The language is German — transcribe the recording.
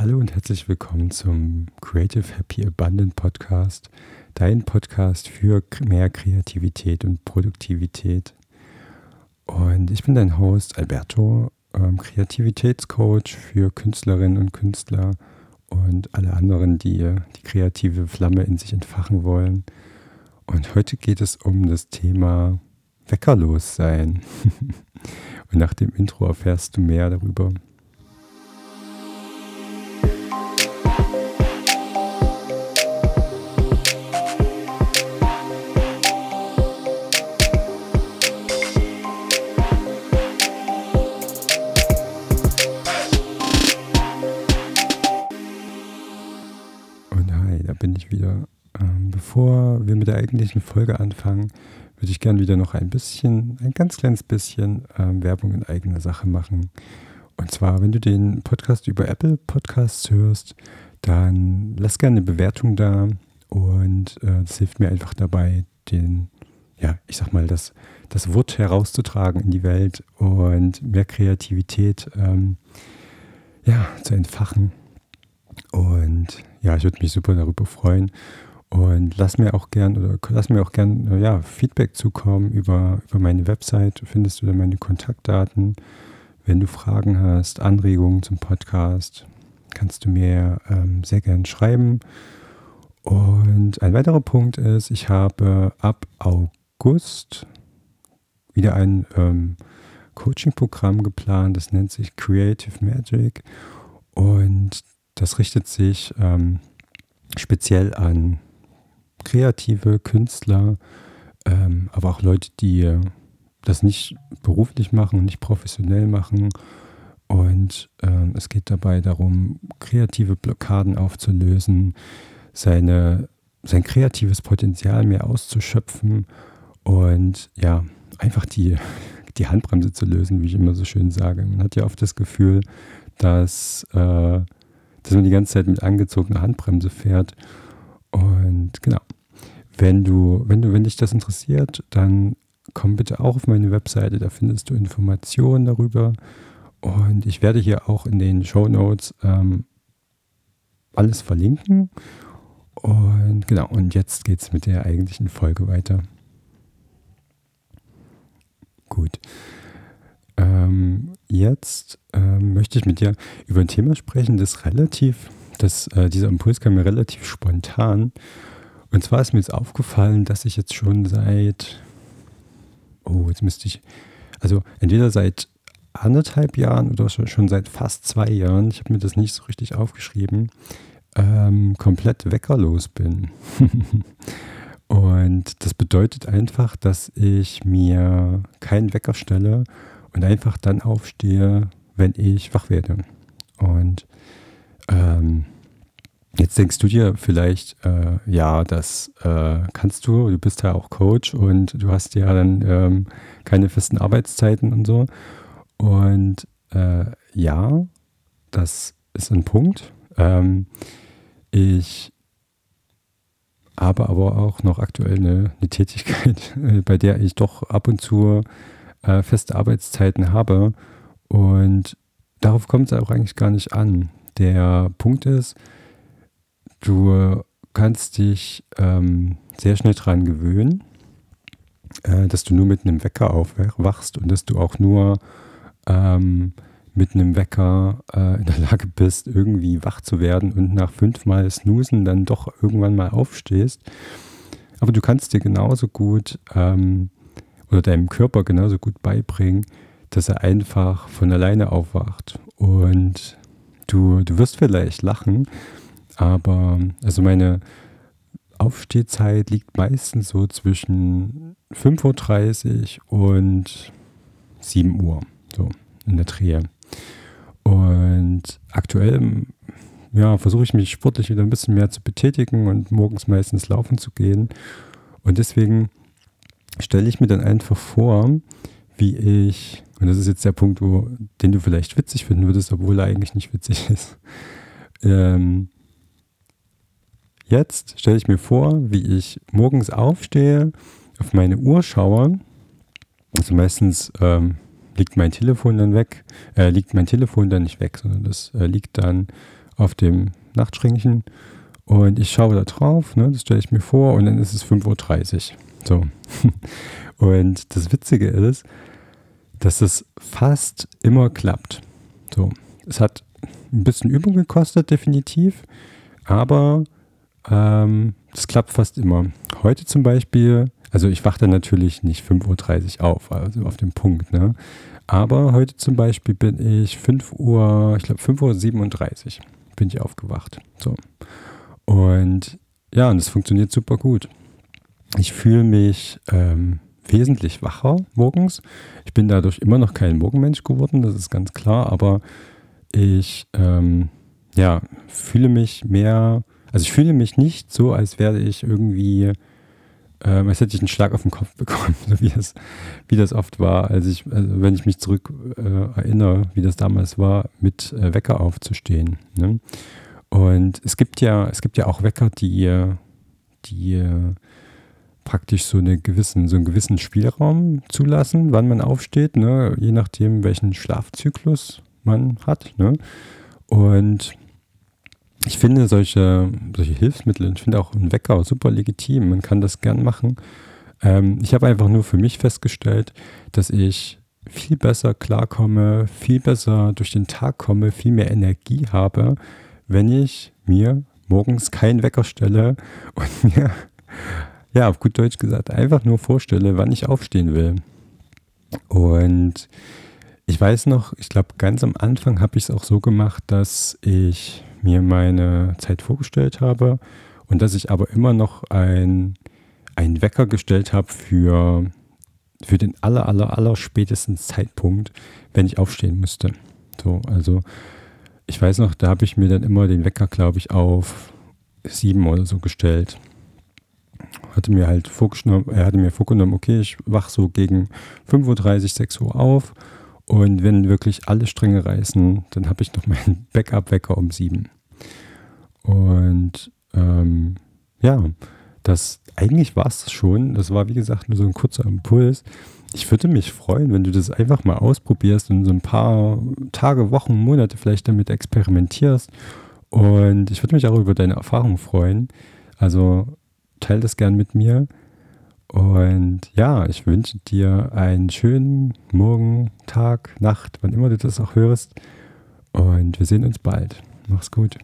Hallo und herzlich willkommen zum Creative Happy Abundant Podcast, dein Podcast für mehr Kreativität und Produktivität. Und ich bin dein Host Alberto, ähm, Kreativitätscoach für Künstlerinnen und Künstler und alle anderen, die die kreative Flamme in sich entfachen wollen. Und heute geht es um das Thema Weckerlos sein. und nach dem Intro erfährst du mehr darüber. Bevor wir mit der eigentlichen Folge anfangen, würde ich gerne wieder noch ein bisschen, ein ganz kleines bisschen ähm, Werbung in eigener Sache machen. Und zwar, wenn du den Podcast über Apple Podcasts hörst, dann lass gerne eine Bewertung da und äh, das hilft mir einfach dabei, den, ja, ich sag mal, das, das Wort herauszutragen in die Welt und mehr Kreativität ähm, ja, zu entfachen. Und ja, ich würde mich super darüber freuen. Und lass mir auch gern oder lass mir auch gern äh, ja, Feedback zukommen über, über meine Website. Findest du da meine Kontaktdaten. Wenn du Fragen hast, Anregungen zum Podcast, kannst du mir ähm, sehr gern schreiben. Und ein weiterer Punkt ist, ich habe ab August wieder ein ähm, Coaching-Programm geplant. Das nennt sich Creative Magic. Und das richtet sich ähm, speziell an kreative Künstler, ähm, aber auch Leute, die äh, das nicht beruflich machen und nicht professionell machen. Und ähm, es geht dabei darum, kreative Blockaden aufzulösen, seine, sein kreatives Potenzial mehr auszuschöpfen und ja, einfach die, die Handbremse zu lösen, wie ich immer so schön sage. Man hat ja oft das Gefühl, dass, äh, dass man die ganze Zeit mit angezogener Handbremse fährt. Und genau, wenn du, wenn du, wenn dich das interessiert, dann komm bitte auch auf meine Webseite, da findest du Informationen darüber. Und ich werde hier auch in den Show Notes ähm, alles verlinken. Und genau, und jetzt geht es mit der eigentlichen Folge weiter. Gut. Ähm, jetzt möchte ich mit dir über ein Thema sprechen, das relativ, das, äh, dieser Impuls kam mir relativ spontan. Und zwar ist mir jetzt aufgefallen, dass ich jetzt schon seit, oh, jetzt müsste ich, also entweder seit anderthalb Jahren oder schon seit fast zwei Jahren, ich habe mir das nicht so richtig aufgeschrieben, ähm, komplett weckerlos bin. und das bedeutet einfach, dass ich mir keinen Wecker stelle und einfach dann aufstehe, wenn ich wach werde. Und ähm, Jetzt denkst du dir vielleicht, äh, ja, das äh, kannst du, du bist ja auch Coach und du hast ja dann ähm, keine festen Arbeitszeiten und so. Und äh, ja, das ist ein Punkt. Ähm, ich habe aber auch noch aktuell eine, eine Tätigkeit, bei der ich doch ab und zu äh, feste Arbeitszeiten habe. Und darauf kommt es auch eigentlich gar nicht an. Der Punkt ist, Du kannst dich ähm, sehr schnell daran gewöhnen, äh, dass du nur mit einem Wecker aufwachst und dass du auch nur ähm, mit einem Wecker äh, in der Lage bist, irgendwie wach zu werden und nach fünfmal Snoosen dann doch irgendwann mal aufstehst. Aber du kannst dir genauso gut ähm, oder deinem Körper genauso gut beibringen, dass er einfach von alleine aufwacht. Und du, du wirst vielleicht lachen, aber also meine Aufstehzeit liegt meistens so zwischen 5.30 Uhr und 7 Uhr, so in der Drehe. Und aktuell ja, versuche ich mich sportlich wieder ein bisschen mehr zu betätigen und morgens meistens laufen zu gehen. Und deswegen stelle ich mir dann einfach vor, wie ich, und das ist jetzt der Punkt, wo, den du vielleicht witzig finden würdest, obwohl er eigentlich nicht witzig ist, ähm, Jetzt stelle ich mir vor, wie ich morgens aufstehe, auf meine Uhr schaue. Also meistens ähm, liegt mein Telefon dann weg, äh, liegt mein Telefon dann nicht weg, sondern das äh, liegt dann auf dem Nachtschränkchen und ich schaue da drauf, ne, das stelle ich mir vor und dann ist es 5.30 Uhr. So. Und das Witzige ist, dass es fast immer klappt. So. Es hat ein bisschen Übung gekostet, definitiv, aber ähm, das klappt fast immer. Heute zum Beispiel, also ich dann natürlich nicht 5.30 Uhr auf, also auf dem Punkt, ne? Aber heute zum Beispiel bin ich 5 Uhr, ich glaube 5.37 Uhr bin ich aufgewacht. So. Und ja, und es funktioniert super gut. Ich fühle mich ähm, wesentlich wacher morgens. Ich bin dadurch immer noch kein Morgenmensch geworden, das ist ganz klar, aber ich ähm, ja, fühle mich mehr, also ich fühle mich nicht so, als wäre ich irgendwie, ähm, als hätte ich einen Schlag auf den Kopf bekommen, so wie das, wie das oft war, als ich, also wenn ich mich zurück äh, erinnere, wie das damals war, mit äh, Wecker aufzustehen. Ne? Und es gibt ja, es gibt ja auch Wecker, die, die praktisch so, eine gewissen, so einen gewissen Spielraum zulassen, wann man aufsteht, ne? je nachdem, welchen Schlafzyklus man hat. Ne? Und ich finde solche, solche Hilfsmittel, ich finde auch ein Wecker super legitim, man kann das gern machen. Ähm, ich habe einfach nur für mich festgestellt, dass ich viel besser klarkomme, viel besser durch den Tag komme, viel mehr Energie habe, wenn ich mir morgens keinen Wecker stelle und mir, ja, auf gut Deutsch gesagt, einfach nur vorstelle, wann ich aufstehen will. Und ich weiß noch, ich glaube, ganz am Anfang habe ich es auch so gemacht, dass ich mir meine Zeit vorgestellt habe und dass ich aber immer noch ein, einen Wecker gestellt habe für, für den aller, aller, aller spätesten Zeitpunkt, wenn ich aufstehen müsste. So, also ich weiß noch, da habe ich mir dann immer den Wecker, glaube ich, auf sieben oder so gestellt. Hatte mir halt vorgenommen, er hatte mir vorgenommen, okay, ich wach so gegen 5.30 Uhr, 6 Uhr auf und wenn wirklich alle Stränge reißen, dann habe ich noch meinen Backup-Wecker um sieben. Und ähm, ja, das eigentlich war es schon. Das war wie gesagt nur so ein kurzer Impuls ich würde mich freuen, wenn du das einfach mal ausprobierst und so ein paar Tage, Wochen, Monate vielleicht damit experimentierst. Und ich würde mich auch über deine Erfahrung freuen. Also teile das gern mit mir. Und ja, ich wünsche dir einen schönen Morgen, Tag, Nacht, wann immer du das auch hörst. Und wir sehen uns bald. Mach's gut.